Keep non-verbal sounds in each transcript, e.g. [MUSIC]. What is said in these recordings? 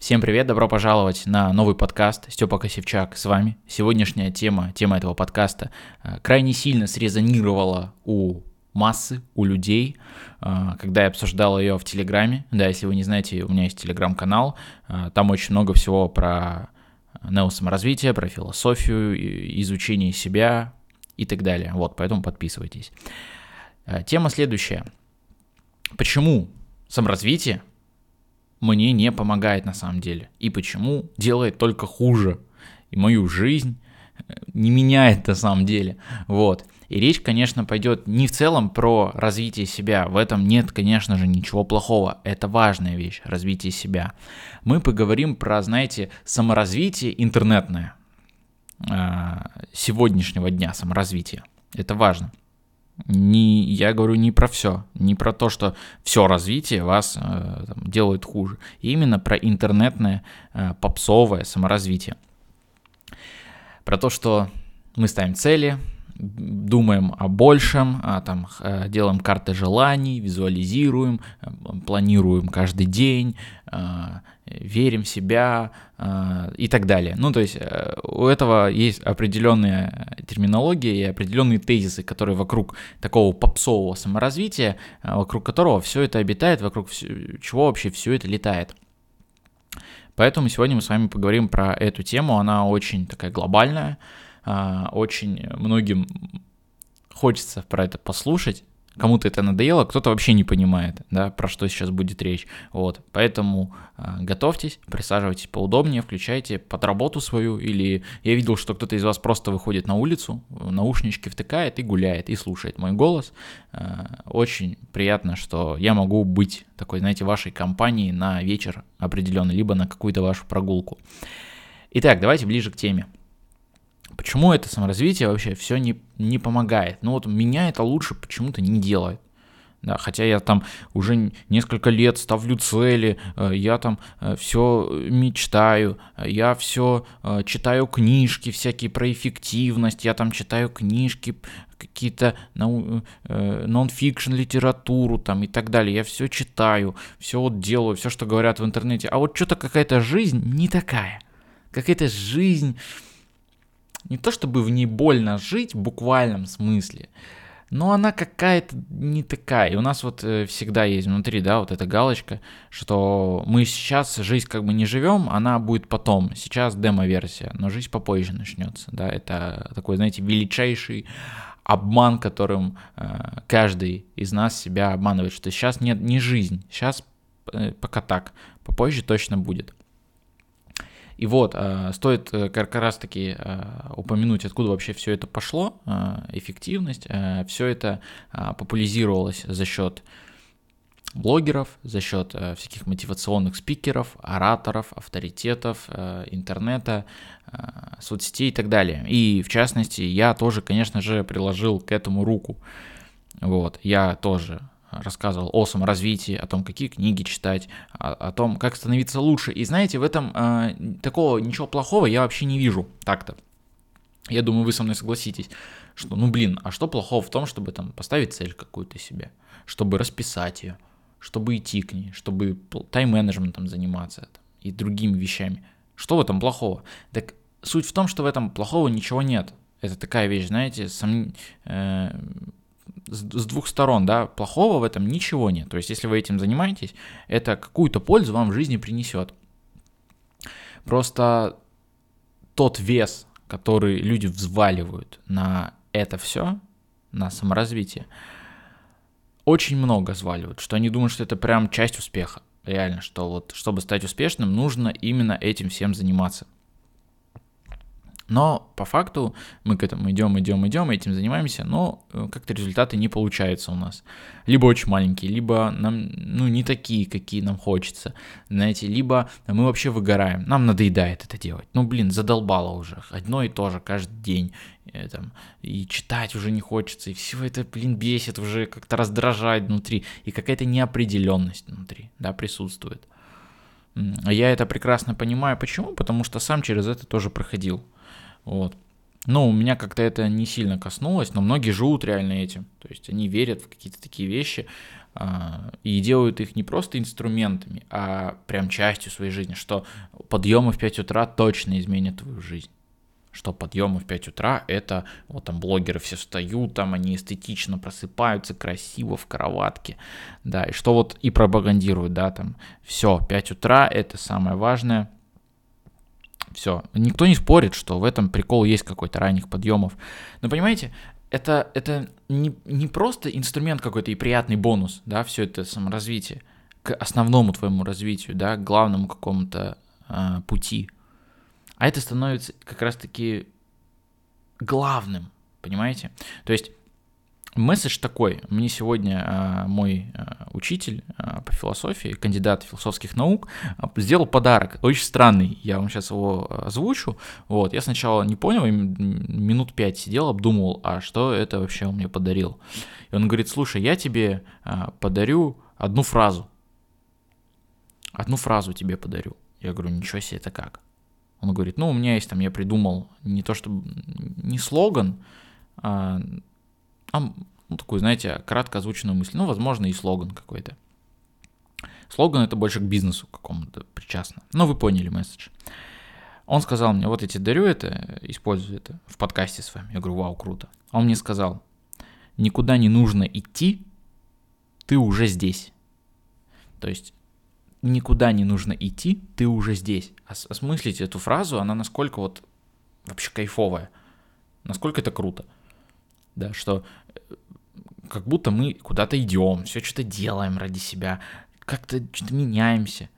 Всем привет, добро пожаловать на новый подкаст Степа Косевчак с вами. Сегодняшняя тема, тема этого подкаста э, крайне сильно срезонировала у массы, у людей, э, когда я обсуждал ее в Телеграме. Да, если вы не знаете, у меня есть Телеграм-канал, э, там очень много всего про неосаморазвитие, про философию, изучение себя и так далее. Вот, поэтому подписывайтесь. Тема следующая. Почему саморазвитие мне не помогает на самом деле. И почему делает только хуже. И мою жизнь э, не меняет на самом деле. Вот. И речь, конечно, пойдет не в целом про развитие себя. В этом нет, конечно же, ничего плохого. Это важная вещь, развитие себя. Мы поговорим про, знаете, саморазвитие интернетное э, сегодняшнего дня, саморазвитие. Это важно. Не, я говорю не про все, не про то, что все развитие вас э, там, делает хуже. Именно про интернетное э, попсовое саморазвитие. Про то, что мы ставим цели, думаем о большем, а, там, э, делаем карты желаний, визуализируем, э, планируем каждый день, э, верим в себя и так далее. Ну, то есть у этого есть определенная терминология и определенные тезисы, которые вокруг такого попсового саморазвития, вокруг которого все это обитает, вокруг чего вообще все это летает. Поэтому сегодня мы с вами поговорим про эту тему, она очень такая глобальная, очень многим хочется про это послушать. Кому-то это надоело, кто-то вообще не понимает, да, про что сейчас будет речь. Вот, поэтому э, готовьтесь, присаживайтесь поудобнее, включайте под работу свою, или я видел, что кто-то из вас просто выходит на улицу, наушнички втыкает и гуляет, и слушает мой голос. Э, очень приятно, что я могу быть такой, знаете, вашей компанией на вечер определенный, либо на какую-то вашу прогулку. Итак, давайте ближе к теме. Почему это саморазвитие вообще все не, не помогает? Ну вот меня это лучше почему-то не делает. Да, хотя я там уже несколько лет ставлю цели, э, я там э, все ну, я все читаю книжки всякие про эффективность, я там читаю книжки какие-то нон-фикшн литературу там и так далее, я все читаю, все вот делаю, все, что говорят в интернете, а вот что-то какая-то жизнь не такая, какая-то жизнь не то чтобы в ней больно жить в буквальном смысле, но она какая-то не такая. И у нас вот э, всегда есть внутри, да, вот эта галочка, что мы сейчас жизнь как бы не живем, она будет потом. Сейчас демо-версия, но жизнь попозже начнется, да. Это такой, знаете, величайший обман, которым э, каждый из нас себя обманывает, что сейчас нет не жизнь, сейчас э, пока так, попозже точно будет. И вот, э, стоит э, как раз таки э, упомянуть, откуда вообще все это пошло, эффективность. Все это популяризировалось за счет блогеров, за счет всяких мотивационных спикеров, ораторов, авторитетов, интернета, соцсетей и так далее. И в частности, я тоже, конечно же, приложил к этому руку. Вот, я тоже рассказывал о саморазвитии, о том, какие книги читать, о, о том, как становиться лучше. И знаете, в этом э, такого ничего плохого я вообще не вижу так-то. Я думаю, вы со мной согласитесь, что, ну блин, а что плохого в том, чтобы там поставить цель какую-то себе, чтобы расписать ее, чтобы идти к ней, чтобы тайм-менеджментом заниматься там, и другими вещами. Что в этом плохого? Так суть в том, что в этом плохого ничего нет. Это такая вещь, знаете, сом... э, с двух сторон, да, плохого в этом ничего нет. То есть, если вы этим занимаетесь, это какую-то пользу вам в жизни принесет. Просто тот вес, который люди взваливают на это все, на саморазвитие, очень много взваливают, что они думают, что это прям часть успеха. Реально, что вот, чтобы стать успешным, нужно именно этим всем заниматься. Но по факту мы к этому идем, идем, идем, этим занимаемся, но э, как-то результаты не получаются у нас. Либо очень маленькие, либо нам, ну, не такие, какие нам хочется, знаете, либо мы вообще выгораем, нам надоедает это делать. Ну, блин, задолбало уже, одно и то же каждый день, и, э, там, и читать уже не хочется, и все это, блин, бесит уже, как-то раздражает внутри, и какая-то неопределенность внутри, да, присутствует. Я это прекрасно понимаю. Почему? Потому что сам через это тоже проходил. Вот. Ну, у меня как-то это не сильно коснулось, но многие живут реально этим. То есть они верят в какие-то такие вещи а, и делают их не просто инструментами, а прям частью своей жизни, что подъемы в 5 утра точно изменят твою жизнь что подъемы в 5 утра это вот там блогеры все встают, там они эстетично просыпаются, красиво в кроватке, да, и что вот и пропагандируют, да, там все, 5 утра это самое важное, все, никто не спорит, что в этом прикол есть какой-то ранних подъемов, но понимаете, это, это не, не просто инструмент какой-то и приятный бонус, да, все это саморазвитие, к основному твоему развитию, да, к главному какому-то э, пути – а это становится как раз-таки главным, понимаете? То есть месседж такой. Мне сегодня э, мой э, учитель э, по философии, кандидат философских наук, сделал подарок. Очень странный. Я вам сейчас его озвучу. Вот. Я сначала не понял, минут пять сидел, обдумывал, а что это вообще он мне подарил. И он говорит, слушай, я тебе подарю одну фразу. Одну фразу тебе подарю. Я говорю, ничего себе, это как? Он говорит, ну, у меня есть там, я придумал не то чтобы, не слоган, а, а ну, такую, знаете, кратко озвученную мысль. Ну, возможно, и слоган какой-то. Слоган это больше к бизнесу какому-то причастно. Но вы поняли месседж. Он сказал мне, вот я тебе дарю это, использую это в подкасте с вами. Я говорю, вау, круто. Он мне сказал, никуда не нужно идти, ты уже здесь. То есть никуда не нужно идти, ты уже здесь. Осмыслить эту фразу, она насколько вот вообще кайфовая, насколько это круто. Да, что как будто мы куда-то идем, все что-то делаем ради себя, как-то что-то меняемся,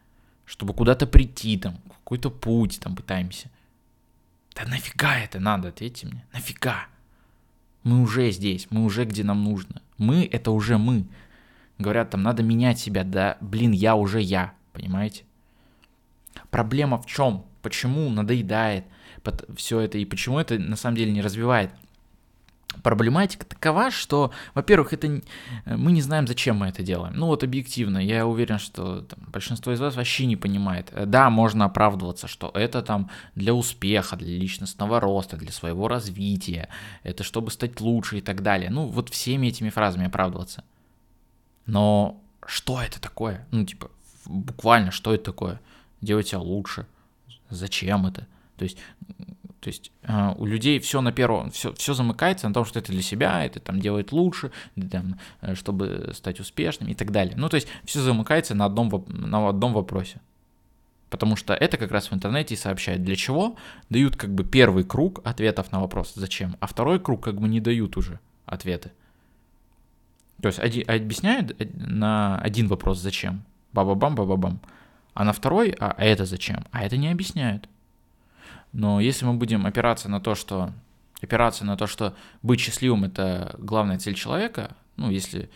чтобы куда-то прийти, там, какой-то путь там пытаемся. Да нафига это надо, ответьте мне, нафига? Мы уже здесь, мы уже где нам нужно. Мы — это уже мы. Говорят, там надо менять себя, да, блин, я уже я, понимаете? Проблема в чем? Почему надоедает все это и почему это на самом деле не развивает? Проблематика такова, что, во-первых, это мы не знаем, зачем мы это делаем. Ну вот объективно, я уверен, что там, большинство из вас вообще не понимает. Да, можно оправдываться, что это там для успеха, для личностного роста, для своего развития, это чтобы стать лучше и так далее. Ну вот всеми этими фразами оправдываться. Но что это такое? Ну, типа, буквально, что это такое? Делать себя лучше. Зачем это? То есть, то есть э, у людей все на первом, все, все замыкается на том, что это для себя, это там делает лучше, там, э, чтобы стать успешным и так далее. Ну, то есть все замыкается на одном, на одном вопросе. Потому что это как раз в интернете и сообщают, для чего дают как бы первый круг ответов на вопрос «зачем?», а второй круг как бы не дают уже ответы. То есть один, объясняют э, на один вопрос «зачем?», ба-ба-бам, ба-ба-бам. А на второй, а, а это зачем? А это не объясняют. Но если мы будем опираться на то, что опираться на то, что быть счастливым это главная цель человека, ну, если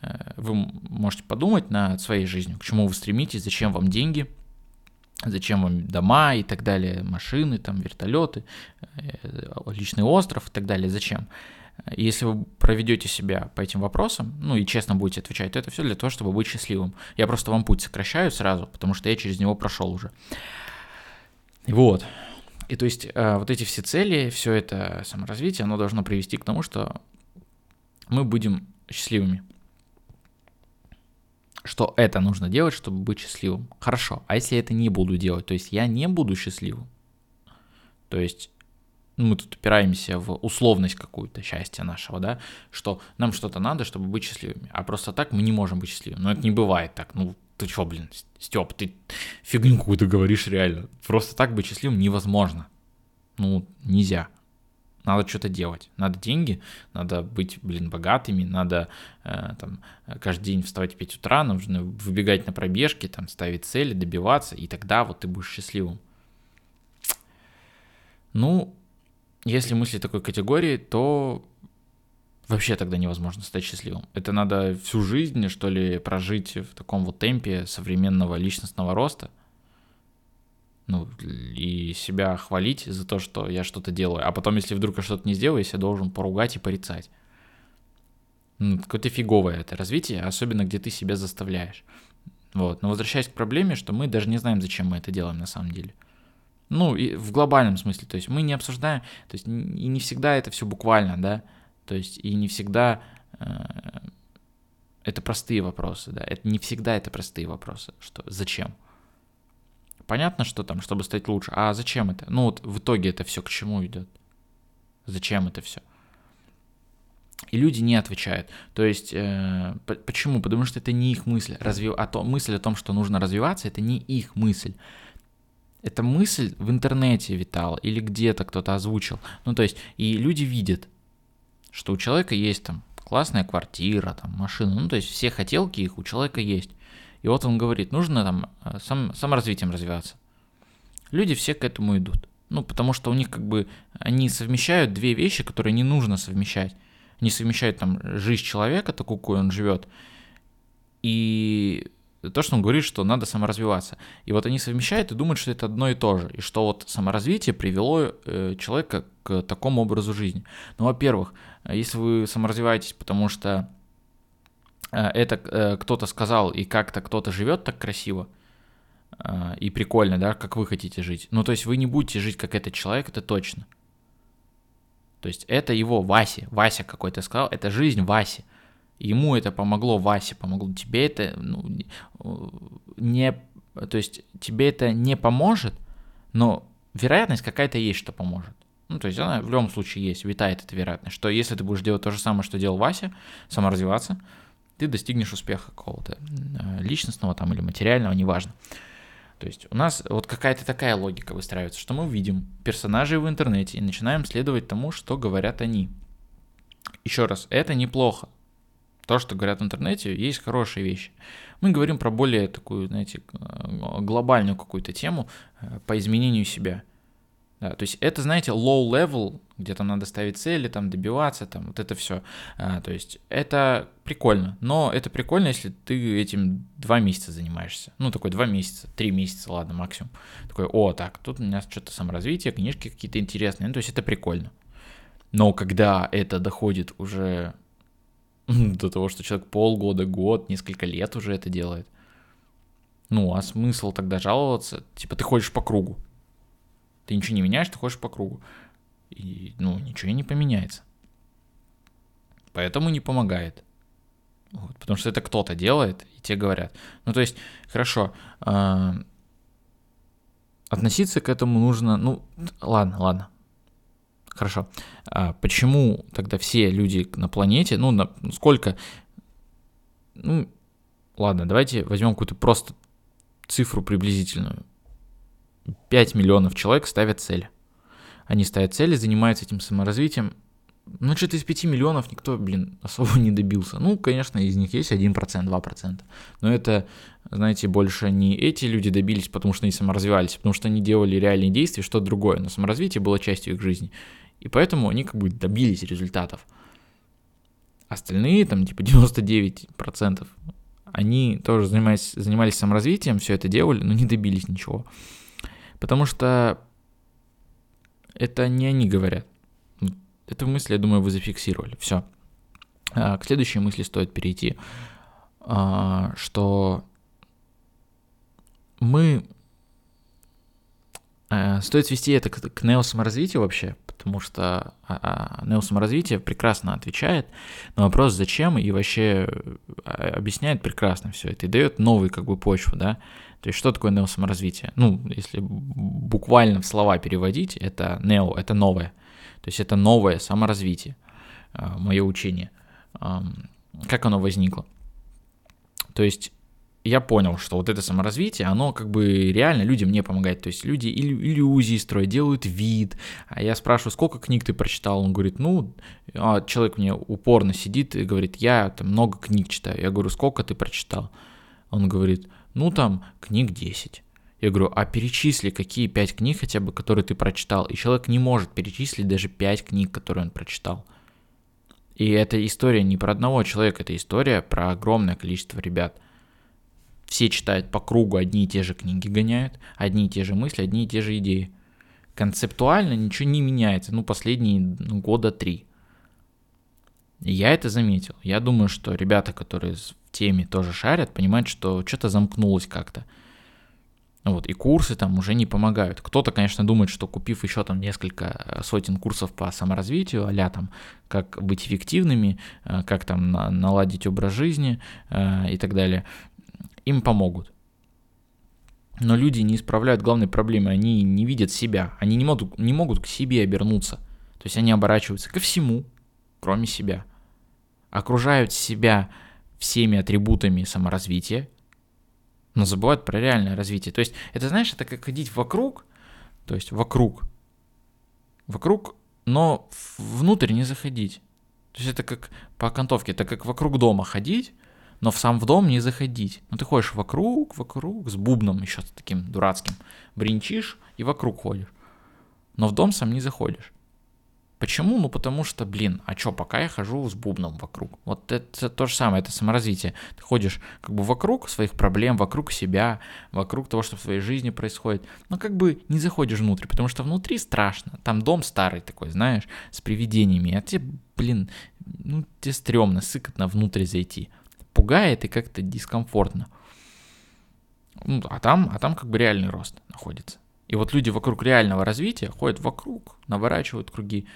э, вы можете подумать над своей жизнью, к чему вы стремитесь, зачем вам деньги, зачем вам дома и так далее, машины, там, вертолеты, э, личный остров и так далее, зачем? Если вы проведете себя по этим вопросам, ну и честно будете отвечать, то это все для того, чтобы быть счастливым. Я просто вам путь сокращаю сразу, потому что я через него прошел уже. Вот. И то есть э, вот эти все цели, все это саморазвитие, оно должно привести к тому, что мы будем счастливыми. Что это нужно делать, чтобы быть счастливым. Хорошо, а если я это не буду делать, то есть я не буду счастливым, то есть мы тут упираемся в условность какую-то счастья нашего, да, что нам что-то надо, чтобы быть счастливыми, а просто так мы не можем быть счастливыми. Но это не бывает так, ну, ты чё, блин, Степ, ты фигню какую-то говоришь реально. Просто так быть счастливым невозможно. Ну, нельзя. Надо что-то делать. Надо деньги, надо быть, блин, богатыми, надо э, там каждый день вставать в 5 утра, нужно выбегать на пробежки, там ставить цели, добиваться, и тогда вот ты будешь счастливым. Ну, если мыслить такой категории, то вообще тогда невозможно стать счастливым. Это надо всю жизнь, что ли, прожить в таком вот темпе современного личностного роста. Ну, и себя хвалить за то, что я что-то делаю. А потом, если вдруг я что-то не сделаю, я себя должен поругать и порицать. Ну, какое-то фиговое это развитие, особенно где ты себя заставляешь. Вот. Но возвращаясь к проблеме, что мы даже не знаем, зачем мы это делаем на самом деле. Ну, и в глобальном смысле, то есть мы не обсуждаем, то есть и не всегда это все буквально, да, то есть и не всегда э, это простые вопросы, да, это не всегда это простые вопросы, что зачем? Понятно, что там, чтобы стать лучше, а зачем это? Ну вот в итоге это все к чему идет? Зачем это все? И люди не отвечают. То есть, э, почему? Потому что это не их мысль. Развив... А то, мысль о том, что нужно развиваться, это не их мысль. Эта мысль в интернете витала или где-то кто-то озвучил. Ну, то есть, и люди видят, что у человека есть там классная квартира, там машина, ну, то есть все хотелки их у человека есть. И вот он говорит, нужно там э, сам, саморазвитием развиваться. Люди все к этому идут. Ну, потому что у них как бы, они совмещают две вещи, которые не нужно совмещать. Они совмещают там жизнь человека, такую, какой он живет, и то, что он говорит, что надо саморазвиваться. И вот они совмещают и думают, что это одно и то же. И что вот саморазвитие привело э, человека к такому образу жизни. Ну, во-первых, если вы саморазвиваетесь, потому что э, это э, кто-то сказал, и как-то кто-то живет так красиво, э, и прикольно, да, как вы хотите жить. Ну, то есть вы не будете жить как этот человек, это точно. То есть это его Вася, Вася какой-то сказал, это жизнь Васи. Ему это помогло, Васе помогло. Тебе это ну, не... То есть тебе это не поможет, но вероятность какая-то есть, что поможет. Ну, то есть она в любом случае есть, витает эта вероятность, что если ты будешь делать то же самое, что делал Вася, саморазвиваться, ты достигнешь успеха какого-то э, личностного там или материального, неважно. То есть у нас вот какая-то такая логика выстраивается, что мы видим персонажей в интернете и начинаем следовать тому, что говорят они. Еще раз, это неплохо то, что говорят в интернете, есть хорошие вещи. Мы говорим про более такую, знаете, глобальную какую-то тему э, по изменению себя. Да, то есть это, знаете, low level, где там надо ставить цели, там добиваться, там вот это все. А, то есть это прикольно, но это прикольно, если ты этим два месяца занимаешься. Ну, такой два месяца, три месяца, ладно, максимум. Такой, о, так, тут у меня что-то саморазвитие, книжки какие-то интересные. Ну, то есть это прикольно. Но когда это доходит уже [LAUGHS] до того, что человек полгода, год, несколько лет уже это делает. Ну, а смысл тогда жаловаться? Типа ты ходишь по кругу. Ты ничего не меняешь, ты ходишь по кругу. И, ну, ничего и не поменяется. Поэтому не помогает. Вот, потому что это кто-то делает, и те говорят. Ну, то есть, хорошо, э, относиться к этому нужно, ну, ладно, ладно, Хорошо. А почему тогда все люди на планете, ну, на, сколько, ну, ладно, давайте возьмем какую-то просто цифру приблизительную. 5 миллионов человек ставят цели. Они ставят цели, занимаются этим саморазвитием. Ну, что-то из 5 миллионов никто, блин, особо не добился. Ну, конечно, из них есть 1%, 2%. Но это, знаете, больше не эти люди добились, потому что они саморазвивались, потому что они делали реальные действия, что-то другое. Но саморазвитие было частью их жизни. И поэтому они как бы добились результатов. Остальные, там, типа [LAUGHS] 99%, они тоже занимались, занимались саморазвитием, все это делали, но не добились ничего. Потому что это не они говорят. Эту мысль, я думаю, вы зафиксировали. Все. А, к следующей мысли стоит перейти, а, что мы стоит свести это к неосаморазвитию вообще, потому что а, а, неосаморазвитие прекрасно отвечает на вопрос зачем и вообще а, объясняет прекрасно все это и дает новый как бы почву, да. То есть что такое неосаморазвитие? Ну, если буквально в слова переводить, это нео, это новое. То есть это новое саморазвитие, а, мое учение. Как оно возникло? То есть я понял, что вот это саморазвитие, оно как бы реально людям не помогает. То есть люди иллюзии строят, делают вид. А я спрашиваю, сколько книг ты прочитал? Он говорит, ну, а человек мне упорно сидит и говорит, я там много книг читаю. Я говорю, сколько ты прочитал? Он говорит, ну там книг 10. Я говорю, а перечисли, какие пять книг хотя бы, которые ты прочитал. И человек не может перечислить даже пять книг, которые он прочитал. И эта история не про одного человека, это история про огромное количество ребят – все читают по кругу одни и те же книги гоняют, одни и те же мысли, одни и те же идеи. Концептуально ничего не меняется, ну, последние ну, года три. я это заметил. Я думаю, что ребята, которые в теме тоже шарят, понимают, что что-то замкнулось как-то. Вот, и курсы там уже не помогают. Кто-то, конечно, думает, что купив еще там несколько сотен курсов по саморазвитию, а там, как быть эффективными, э, как там наладить образ жизни э, и так далее, им помогут. Но люди не исправляют главной проблемы, они не видят себя, они не могут, не могут к себе обернуться. То есть они оборачиваются ко всему, кроме себя. Окружают себя всеми атрибутами саморазвития, но забывают про реальное развитие. То есть это, знаешь, это как ходить вокруг, то есть вокруг, вокруг, но внутрь не заходить. То есть это как по окантовке, это как вокруг дома ходить, но в сам в дом не заходить. Ну ты ходишь вокруг, вокруг, с бубном еще таким дурацким, бринчишь и вокруг ходишь. Но в дом сам не заходишь. Почему? Ну потому что, блин, а чё, пока я хожу с бубном вокруг. Вот это то же самое, это саморазвитие. Ты ходишь как бы вокруг своих проблем, вокруг себя, вокруг того, что в твоей жизни происходит. Но как бы не заходишь внутрь, потому что внутри страшно. Там дом старый такой, знаешь, с привидениями. А тебе, блин, ну тебе стрёмно, сыкотно внутрь зайти. Пугает и как-то дискомфортно. Ну, а там, а там как бы реальный рост находится. И вот люди вокруг реального развития ходят вокруг, наворачивают круги.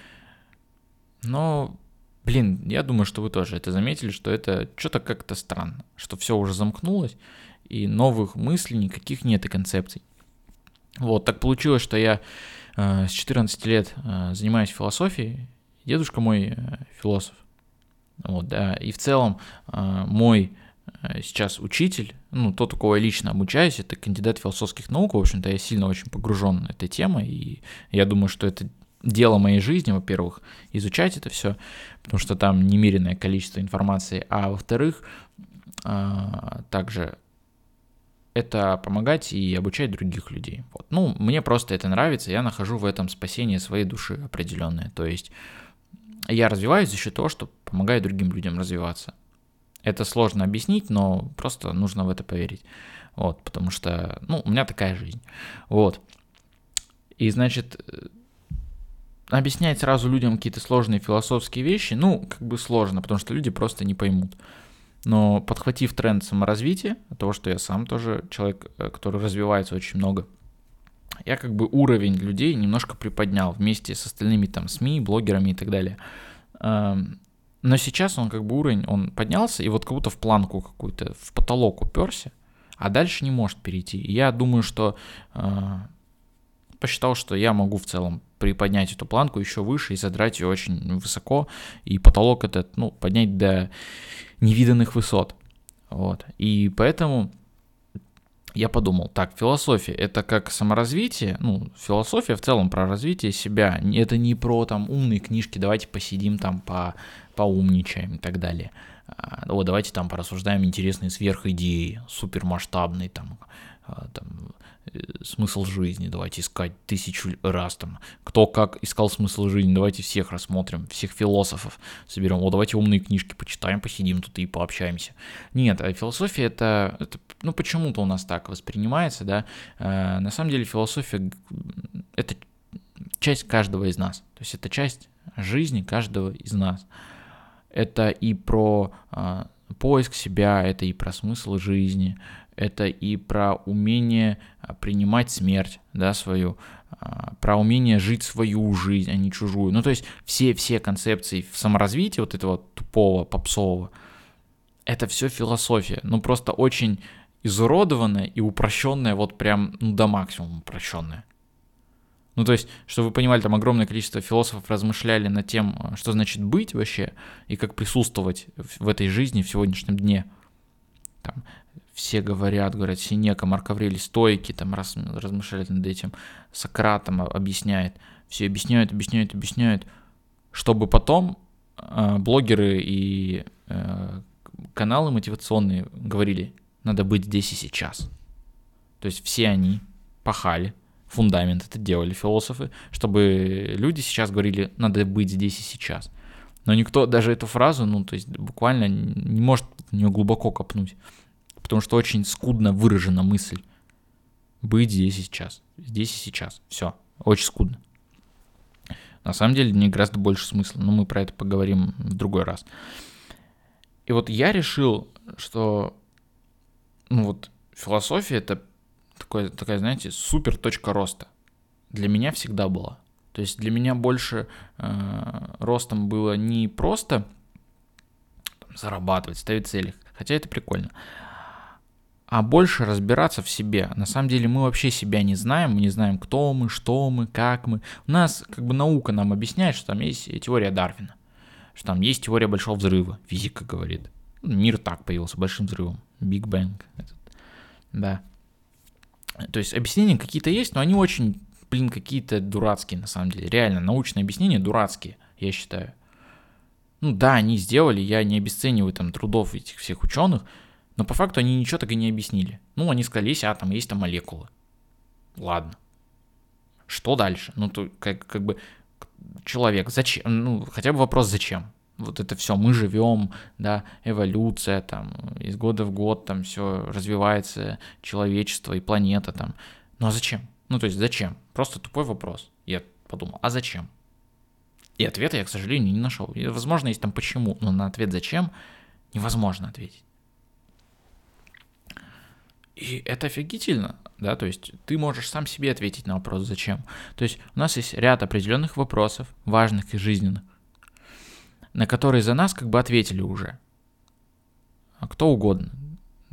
Но, блин, я думаю, что вы тоже это заметили, что это что-то как-то странно, что все уже замкнулось, и новых мыслей никаких нет и концепций. Вот, так получилось, что я э, с 14 лет э, занимаюсь философией, дедушка мой э, философ. Вот, да, и в целом э, мой э, сейчас учитель, ну, тот, у кого я лично обучаюсь, это кандидат философских наук, в общем-то, я сильно очень погружен в этой темой, и я думаю, что это дело моей жизни, во-первых, изучать это все, потому что там немеренное количество информации, а во-вторых, а, также это помогать и обучать других людей. Вот. Ну, мне просто это нравится, я нахожу в этом спасение своей души определенное. То есть я развиваюсь за счет того, что помогаю другим людям развиваться. Это сложно объяснить, но просто нужно в это поверить. Вот, потому что, ну, у меня такая жизнь. Вот. И, значит, объяснять сразу людям какие-то сложные философские вещи, ну, как бы сложно, потому что люди просто не поймут. Но подхватив тренд саморазвития, того, что я сам тоже человек, э, который развивается очень много, я как бы уровень людей немножко приподнял вместе с остальными там СМИ, блогерами и так далее. Эм, но сейчас он как бы уровень, он поднялся и вот как будто в планку какую-то, в потолок уперся, а дальше не может перейти. И я думаю, что э, посчитал, что я могу в целом приподнять эту планку еще выше и задрать ее очень высоко, и потолок этот, ну, поднять до невиданных высот. Вот. И поэтому я подумал, так, философия это как саморазвитие, ну, философия в целом про развитие себя, это не про там умные книжки, давайте посидим там по, поумничаем и так далее. А, вот давайте там порассуждаем интересные сверхидеи, супермасштабные там, а, там смысл жизни, давайте искать тысячу раз там, кто как искал смысл жизни, давайте всех рассмотрим, всех философов соберем, о, давайте умные книжки почитаем, посидим тут и пообщаемся. Нет, а философия это, это ну почему-то у нас так воспринимается, да, э, на самом деле философия это часть каждого из нас, то есть это часть жизни каждого из нас. Это и про э, поиск себя, это и про смысл жизни, это и про умение а, принимать смерть, да, свою, а, про умение жить свою жизнь, а не чужую. Ну, то есть все, все концепции в саморазвитии вот этого тупого, попсового, это все философия, ну, просто очень изуродованная и упрощенная, вот прям, ну, до максимума упрощенная. Ну, то есть, чтобы вы понимали, там огромное количество философов размышляли над тем, а, что значит быть вообще, и как присутствовать в этой жизни в сегодняшнем дне. Там, все говорят, говорят, Синека, Марк Аврелий, стойки, там раз, размышляют над этим, Сократом объясняет, все объясняют, объясняют, объясняют, чтобы потом э, блогеры и э, каналы мотивационные говорили, надо быть здесь и сейчас. То есть все они пахали, фундамент это делали философы, чтобы люди сейчас говорили, надо быть здесь и сейчас. Но никто даже эту фразу, ну, то есть буквально не может в нее глубоко копнуть потому что очень скудно выражена мысль. Быть здесь и сейчас. Здесь и сейчас. Все. Очень скудно. На самом деле, мне гораздо больше смысла, но мы про это поговорим в другой раз. И вот я решил, что ну вот философия это такое, такая, знаете, супер точка роста. Для меня всегда была. То есть для меня больше э, ростом было не просто там, зарабатывать, ставить цели, хотя это прикольно, а больше разбираться в себе. На самом деле мы вообще себя не знаем, мы не знаем, кто мы, что мы, как мы. У нас как бы наука нам объясняет, что там есть теория Дарвина, что там есть теория большого взрыва, физика говорит. Мир так появился, большим взрывом, Bang. Этот. Да. То есть объяснения какие-то есть, но они очень, блин, какие-то дурацкие на самом деле. Реально, научные объяснения дурацкие, я считаю. Ну да, они сделали, я не обесцениваю там трудов этих всех ученых, но по факту они ничего так и не объяснили. Ну, они сказали, есть атом, есть там молекулы. Ладно. Что дальше? Ну, то как, как бы человек, зачем? Ну, хотя бы вопрос, зачем? Вот это все, мы живем, да, эволюция, там, из года в год там все развивается, человечество и планета там. Ну а зачем? Ну, то есть зачем? Просто тупой вопрос. Я подумал, а зачем? И ответа я, к сожалению, не нашел. И, возможно, есть там почему, но на ответ зачем невозможно ответить. И это офигительно, да, то есть ты можешь сам себе ответить на вопрос «зачем?». То есть у нас есть ряд определенных вопросов, важных и жизненных, на которые за нас как бы ответили уже. А кто угодно.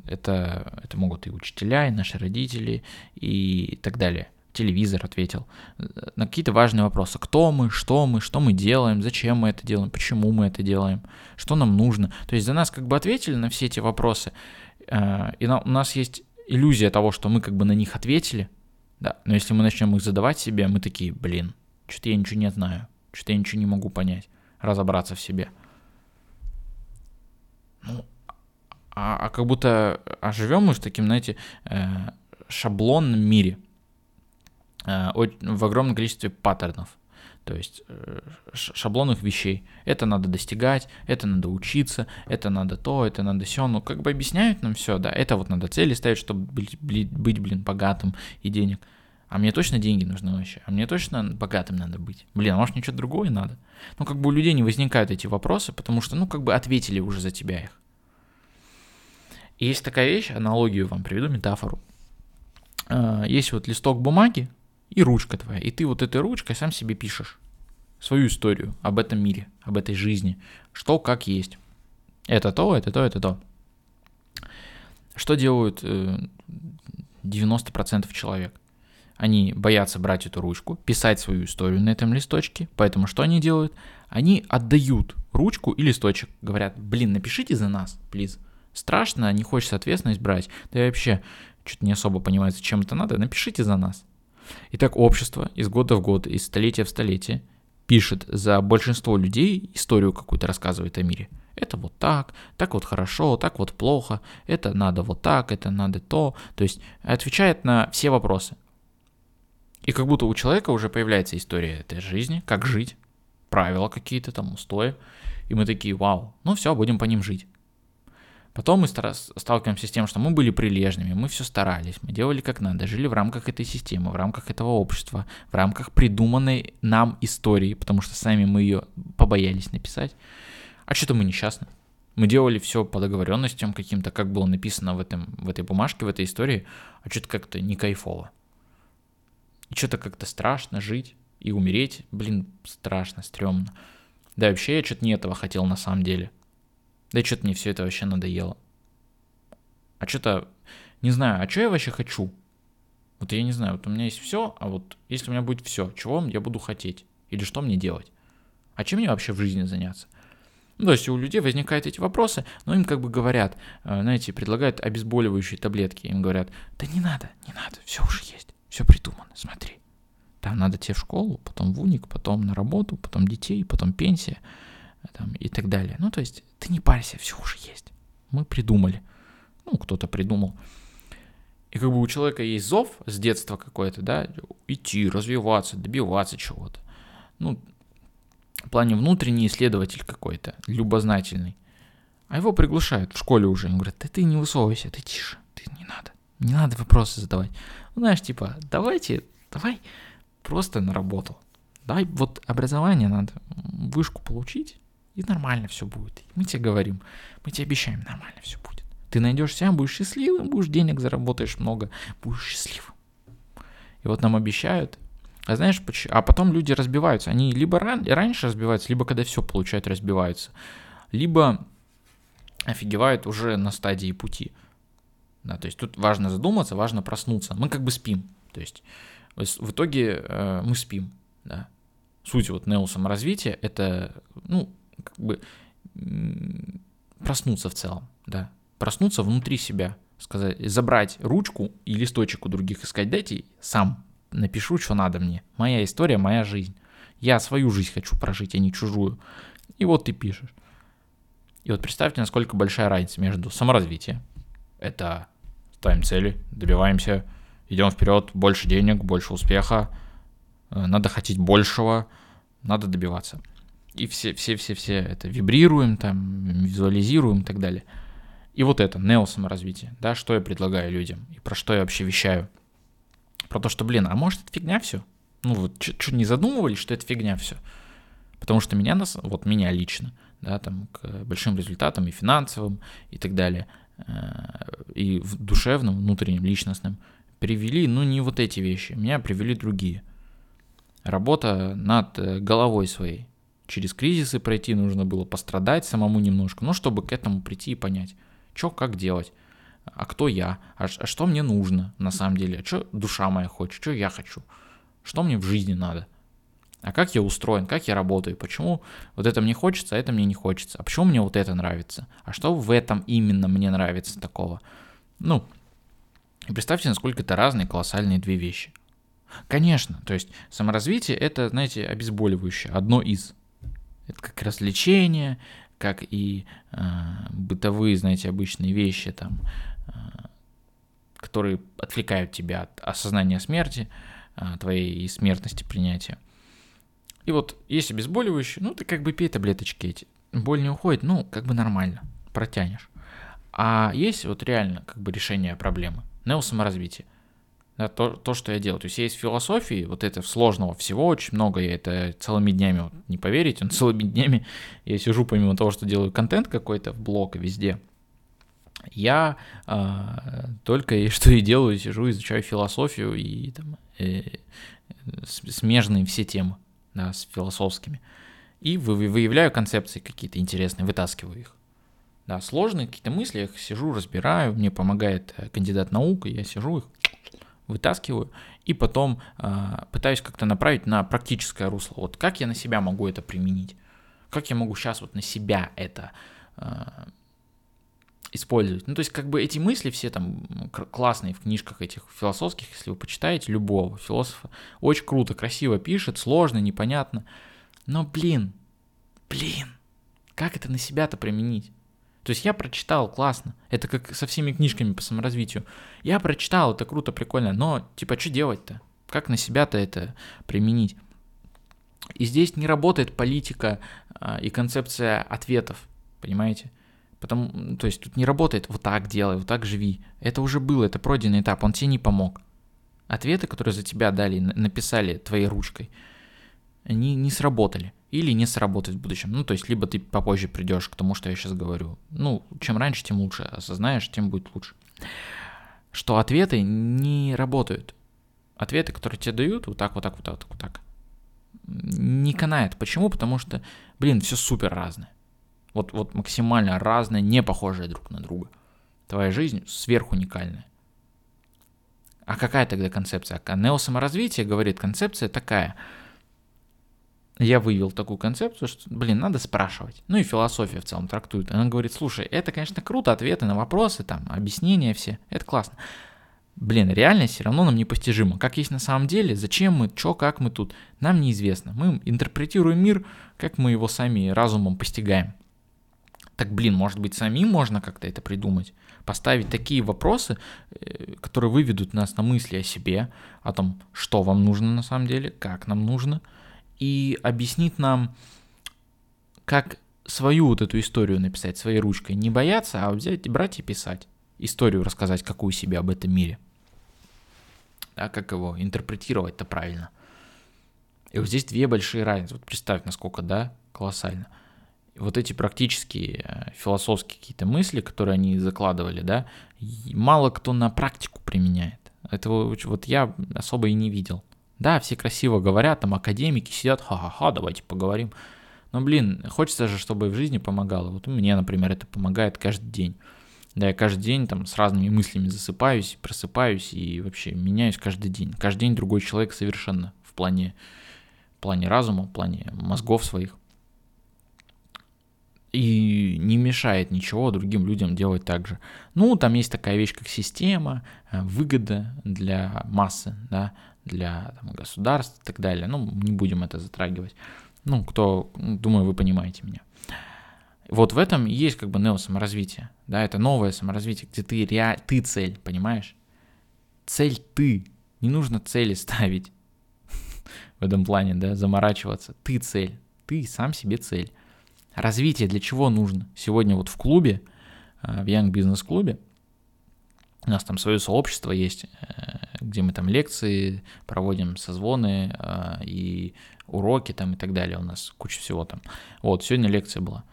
Это, это могут и учителя, и наши родители, и так далее. Телевизор ответил на какие-то важные вопросы. Кто мы, что мы, что мы делаем, зачем мы это делаем, почему мы это делаем, что нам нужно. То есть за нас как бы ответили на все эти вопросы. Э, и у нас есть иллюзия того, что мы как бы на них ответили, да, но если мы начнем их задавать себе, мы такие, блин, что-то я ничего не знаю, что-то я ничего не могу понять, разобраться в себе. Ну, а, а как будто а живем мы в таким, знаете, э, шаблонном мире, э, в огромном количестве паттернов. То есть э, шаблонных вещей. Это надо достигать, это надо учиться, это надо то, это надо все. Ну, как бы объясняют нам все, да. Это вот надо цели ставить, чтобы быть, быть, блин, богатым и денег. А мне точно деньги нужны вообще. А мне точно богатым надо быть. Блин, а может мне что-то другое надо? Ну, как бы у людей не возникают эти вопросы, потому что, ну, как бы ответили уже за тебя их. И есть такая вещь, аналогию вам приведу, метафору. А, есть вот листок бумаги, и ручка твоя. И ты вот этой ручкой сам себе пишешь свою историю об этом мире, об этой жизни, что как есть. Это то, это то, это то. Что делают 90% э, человек? Они боятся брать эту ручку, писать свою историю на этом листочке, поэтому что они делают? Они отдают ручку и листочек, говорят, блин, напишите за нас, плиз. Страшно, не хочется ответственность брать, да и вообще что-то не особо понимаю, зачем это надо, напишите за нас. Итак, общество из года в год, из столетия в столетие пишет за большинство людей историю какую-то рассказывает о мире. Это вот так, так вот хорошо, так вот плохо, это надо вот так, это надо то. То есть отвечает на все вопросы. И как будто у человека уже появляется история этой жизни, как жить, правила какие-то там, устои. И мы такие, вау, ну все, будем по ним жить. Потом мы сталкиваемся с тем, что мы были прилежными, мы все старались, мы делали как надо, жили в рамках этой системы, в рамках этого общества, в рамках придуманной нам истории, потому что сами мы ее побоялись написать. А что-то мы несчастны. Мы делали все по договоренностям каким-то, как было написано в, этом, в этой бумажке, в этой истории, а что-то как-то не кайфово. И что-то как-то страшно жить и умереть, блин, страшно, стрёмно. Да, вообще я что-то не этого хотел на самом деле. Да что-то мне все это вообще надоело. А что-то, не знаю, а что я вообще хочу? Вот я не знаю, вот у меня есть все, а вот если у меня будет все, чего я буду хотеть? Или что мне делать? А чем мне вообще в жизни заняться? Ну, то есть у людей возникают эти вопросы, но им как бы говорят, э, знаете, предлагают обезболивающие таблетки. Им говорят, да не надо, не надо, все уже есть, все придумано, смотри. Там надо тебе в школу, потом в уник, потом на работу, потом детей, потом пенсия там, и так далее. Ну, то есть ты не парься, все уже есть. Мы придумали. Ну, кто-то придумал. И как бы у человека есть зов с детства какой-то, да, идти, развиваться, добиваться чего-то. Ну, в плане внутренний исследователь какой-то, любознательный. А его приглашают в школе уже. Им говорят, да ты не высовывайся, ты тише, ты не надо. Не надо вопросы задавать. Ну, знаешь, типа, давайте, давай просто на работу. Дай вот образование надо, вышку получить, и нормально все будет. Мы тебе говорим, мы тебе обещаем, нормально все будет. Ты найдешь себя, будешь счастливым, будешь денег заработаешь много, будешь счастливым. И вот нам обещают, а знаешь, почему? А потом люди разбиваются. Они либо ран... раньше разбиваются, либо когда все получают, разбиваются. Либо офигевают уже на стадии пути. Да, то есть тут важно задуматься, важно проснуться. Мы как бы спим. То есть в итоге э, мы спим. Да. Суть вот неосаморазвития — это, ну, как бы проснуться в целом, да. Проснуться внутри себя, сказать, забрать ручку и листочек у других и сказать, дайте сам напишу, что надо мне. Моя история, моя жизнь. Я свою жизнь хочу прожить, а не чужую. И вот ты пишешь. И вот представьте, насколько большая разница между саморазвитием. Это ставим цели, добиваемся, идем вперед, больше денег, больше успеха, э, надо хотеть большего, надо добиваться. И все, все, все, все это вибрируем, там, визуализируем и так далее. И вот это, нео-саморазвитие, да, что я предлагаю людям и про что я вообще вещаю. Про то, что, блин, а может это фигня все? Ну вот, что не задумывались, что это фигня все? Потому что меня, вот меня лично, да, там, к большим результатам и финансовым и так далее, э, и в душевным, внутренним, личностным, привели, ну, не вот эти вещи, меня привели другие. Работа над э, головой своей. Через кризисы пройти нужно было пострадать самому немножко, ну, чтобы к этому прийти и понять, что как делать, а кто я, а, а что мне нужно на самом деле, а что душа моя хочет, что я хочу, что мне в жизни надо а как я устроен, как я работаю, почему вот это мне хочется, а это мне не хочется, а почему мне вот это нравится, а что в этом именно мне нравится такого. Ну, и представьте, насколько это разные колоссальные две вещи. Конечно, то есть саморазвитие это, знаете, обезболивающее, одно из. Это как развлечение, как и э, бытовые, знаете, обычные вещи, там, э, которые отвлекают тебя от осознания смерти, э, твоей смертности принятия. И вот есть обезболивающие, ну ты как бы пей таблеточки эти. Боль не уходит, ну как бы нормально, протянешь. А есть вот реально как бы решение проблемы, неосаморазвитие. Да, то, то, что я делаю. То есть есть философии, вот это сложного всего очень много, я это целыми днями, вот, не поверите, он [LAUGHS] целыми днями, я сижу помимо того, что делаю контент какой-то в блог и везде, я э, только и [LAUGHS] что и делаю, сижу, изучаю философию и там, э, смежные все темы да, с философскими, и выявляю концепции какие-то интересные, вытаскиваю их. Да, сложные какие-то мысли, я их сижу, разбираю, мне помогает э, кандидат наук, я сижу их вытаскиваю, и потом э, пытаюсь как-то направить на практическое русло. Вот как я на себя могу это применить? Как я могу сейчас вот на себя это э, использовать. Ну, то есть, как бы эти мысли все там классные в книжках этих философских, если вы почитаете любого философа, очень круто, красиво пишет, сложно, непонятно. Но, блин, блин, как это на себя-то применить? То есть я прочитал, классно. Это как со всеми книжками по саморазвитию. Я прочитал, это круто, прикольно, но типа что делать-то? Как на себя-то это применить? И здесь не работает политика а, и концепция ответов, понимаете? Потому, то есть тут не работает вот так делай, вот так живи. Это уже было, это пройденный этап, он тебе не помог. Ответы, которые за тебя дали, написали твоей ручкой, они не сработали. Или не сработают в будущем. Ну, то есть, либо ты попозже придешь к тому, что я сейчас говорю. Ну, чем раньше, тем лучше. Осознаешь, тем будет лучше. Что ответы не работают. Ответы, которые тебе дают, вот так, вот так, вот так, вот так, не канает. Почему? Потому что, блин, все супер разное. Вот, вот максимально разные, не похожие друг на друга. Твоя жизнь сверхуникальная. А какая тогда концепция? А неосаморазвитие говорит, концепция такая. Я вывел такую концепцию, что, блин, надо спрашивать. Ну и философия в целом трактует. Она говорит, слушай, это, конечно, круто, ответы на вопросы, там, объяснения все, это классно. Блин, реальность все равно нам непостижима. Как есть на самом деле, зачем мы, что, как мы тут, нам неизвестно. Мы интерпретируем мир, как мы его сами разумом постигаем. Так, блин, может быть, самим можно как-то это придумать? Поставить такие вопросы, э, которые выведут нас на мысли о себе, о том, что вам нужно на самом деле, как нам нужно, и объяснить нам, как свою вот эту историю написать своей ручкой. Не бояться, а взять, брать и писать. Историю рассказать, какую себе об этом мире. Да, как его интерпретировать-то правильно. И вот здесь две большие разницы. Вот представь, насколько, да, колоссально – вот эти практические э, философские какие-то мысли, которые они закладывали, да, мало кто на практику применяет. Этого вот я особо и не видел. Да, все красиво говорят, там академики сидят, ха-ха-ха, давайте поговорим. Но, блин, хочется же, чтобы в жизни помогало. Вот мне, например, это помогает каждый день. Да, я каждый день там с разными мыслями засыпаюсь, просыпаюсь и вообще меняюсь каждый день. Каждый день другой человек совершенно в плане, в плане разума, в плане мозгов своих. И не мешает ничего другим людям делать так же. Ну, там есть такая вещь, как система, э, выгода для массы, да, для там, государств и так далее. Ну, не будем это затрагивать. Ну, кто, думаю, вы понимаете меня. Вот в этом есть как бы неосаморазвитие, да, это новое саморазвитие, где ты, ре... ты цель, понимаешь? Цель ты, не нужно цели ставить [LAUGHS] в этом плане, да, заморачиваться. Ты цель, ты сам себе цель. Развитие для чего нужно? Сегодня вот в клубе, э, в Young Business клубе, у нас там свое сообщество есть, э, где мы там лекции проводим, созвоны э, и уроки там и так далее. У нас куча всего там. Вот, сегодня лекция была.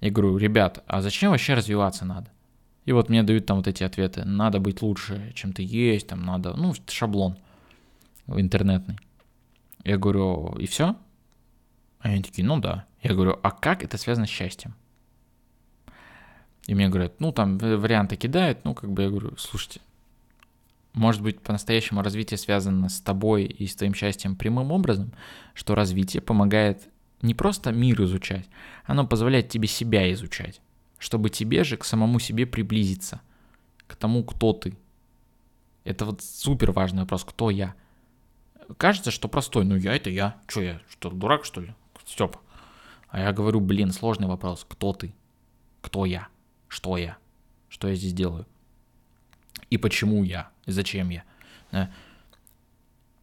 Я говорю, ребят, а зачем вообще развиваться надо? И вот мне дают там вот эти ответы. Надо быть лучше, чем ты есть, там надо, ну, шаблон интернетный. Я говорю, и все? А они такие, ну да. Я говорю, а как это связано с счастьем? И мне говорят, ну там варианты кидают, ну как бы я говорю, слушайте, может быть по-настоящему развитие связано с тобой и с твоим счастьем прямым образом, что развитие помогает не просто мир изучать, оно позволяет тебе себя изучать, чтобы тебе же к самому себе приблизиться, к тому, кто ты. Это вот супер важный вопрос, кто я. Кажется, что простой, ну я это я, что я, что дурак что ли, Степ. А я говорю, блин, сложный вопрос, кто ты, кто я, что я, что я здесь делаю, и почему я, зачем я.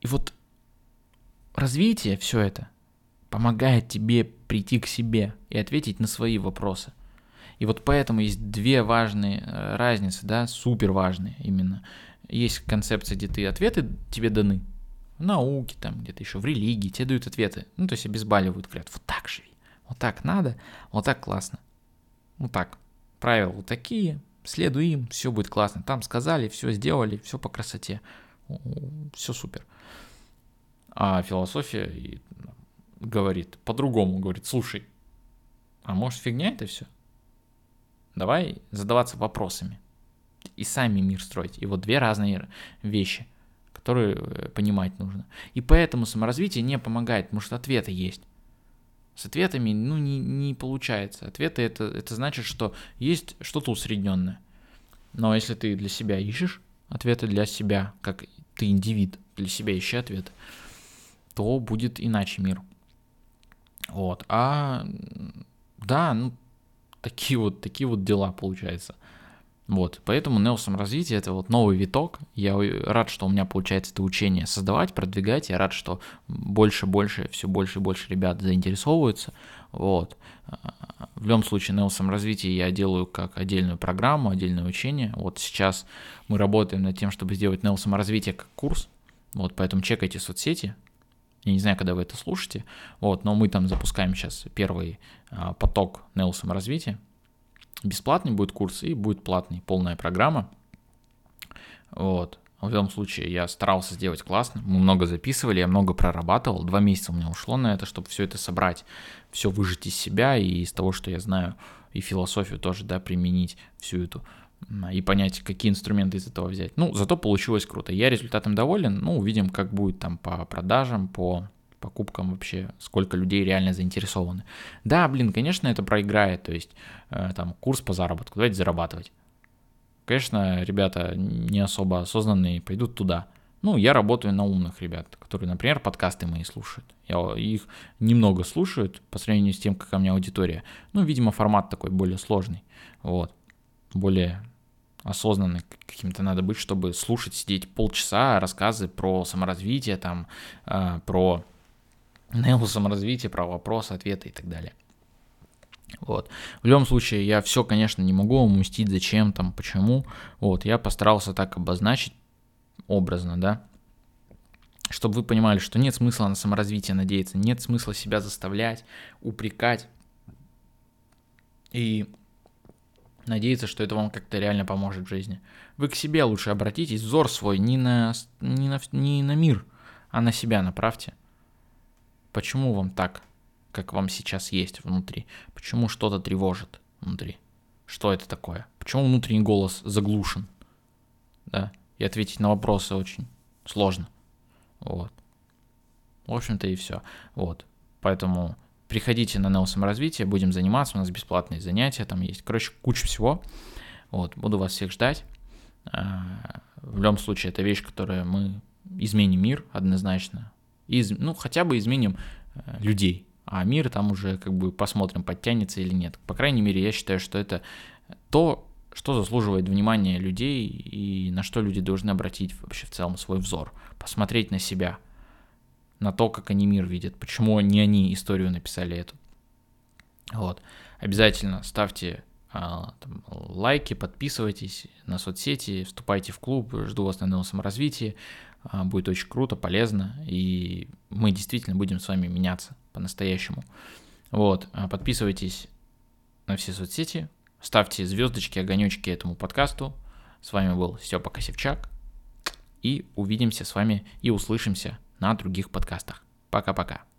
И вот развитие, все это – помогает тебе прийти к себе и ответить на свои вопросы. И вот поэтому есть две важные э, разницы, да, супер важные именно. Есть концепция, где ты ответы тебе даны, в науке, там где-то еще в религии, тебе дают ответы, ну то есть обезболивают, говорят, вот так живи, вот так надо, вот так классно, вот так, правила вот такие, следуй им, все будет классно, там сказали, все сделали, все по красоте, все супер. А философия говорит по-другому, говорит, слушай, а может фигня это все? Давай задаваться вопросами и сами мир строить. И вот две разные вещи, которые э, понимать нужно. И поэтому саморазвитие не помогает, потому что ответы есть. С ответами, ну, не, не получается. Ответы это, это значит, что есть что-то усредненное. Но если ты для себя ищешь ответы для себя, как ты индивид, для себя ищи ответы, то будет иначе мир. Вот. А да, ну, такие вот, такие вот дела получается. Вот, поэтому Nelson развитие это вот новый виток. Я рад, что у меня получается это учение создавать, продвигать. Я рад, что больше, больше, все больше и больше ребят заинтересовываются. Вот. В любом случае, Nelson развитие я делаю как отдельную программу, отдельное учение. Вот сейчас мы работаем над тем, чтобы сделать Nelson развитие как курс. Вот, поэтому чекайте соцсети, я не знаю, когда вы это слушаете, вот, но мы там запускаем сейчас первый а, поток Neo саморазвития. Бесплатный будет курс и будет платный, полная программа. Вот. В любом случае, я старался сделать классно. Мы много записывали, я много прорабатывал. Два месяца у меня ушло на это, чтобы все это собрать, все выжить из себя и из того, что я знаю, и философию тоже, да, применить всю эту и понять, какие инструменты из этого взять. Ну, зато получилось круто. Я результатом доволен. Ну, увидим, как будет там по продажам, по покупкам вообще, сколько людей реально заинтересованы. Да, блин, конечно, это проиграет, то есть э, там курс по заработку, давайте зарабатывать. Конечно, ребята не особо осознанные пойдут туда. Ну, я работаю на умных ребят, которые, например, подкасты мои слушают. Я их немного слушают по сравнению с тем, какая у меня аудитория. Ну, видимо, формат такой более сложный. Вот. Более осознанный каким-то надо быть, чтобы слушать, сидеть полчаса рассказы про саморазвитие, там, э, про нейл саморазвитие, про вопросы, ответы и так далее. Вот. В любом случае, я все, конечно, не могу уместить, зачем там, почему. Вот, я постарался так обозначить образно, да, чтобы вы понимали, что нет смысла на саморазвитие надеяться, нет смысла себя заставлять, упрекать, И надеяться, что это вам как-то реально поможет в жизни. Вы к себе лучше обратитесь, взор свой не на, не на, не на мир, а на себя направьте. Почему вам так, как вам сейчас есть внутри? Почему что-то тревожит внутри? Что это такое? Почему внутренний голос заглушен? Да, и ответить на вопросы очень сложно. Вот. В общем-то и все. Вот. Поэтому приходите на Нел саморазвитие, будем заниматься, у нас бесплатные занятия, там есть, короче, куча всего. Вот, буду вас всех ждать. А, в любом случае, это вещь, которая мы изменим мир однозначно. Из, ну, хотя бы изменим э, людей. А мир там уже как бы посмотрим, подтянется или нет. По крайней мере, я считаю, что это то, что заслуживает внимания людей и на что люди должны обратить вообще в целом свой взор. Посмотреть на себя – на то, как они мир видят, почему не они историю написали эту. Вот. Обязательно ставьте а, там, лайки, подписывайтесь на соцсети, вступайте в клуб, жду вас на новом саморазвитии. А, будет очень круто, полезно, и мы действительно будем с вами меняться по-настоящему. Вот, а, подписывайтесь на все соцсети, ставьте звездочки, огонечки этому подкасту. С вами был Степа Косевчак, и увидимся с вами и услышимся на других подкастах. Пока-пока.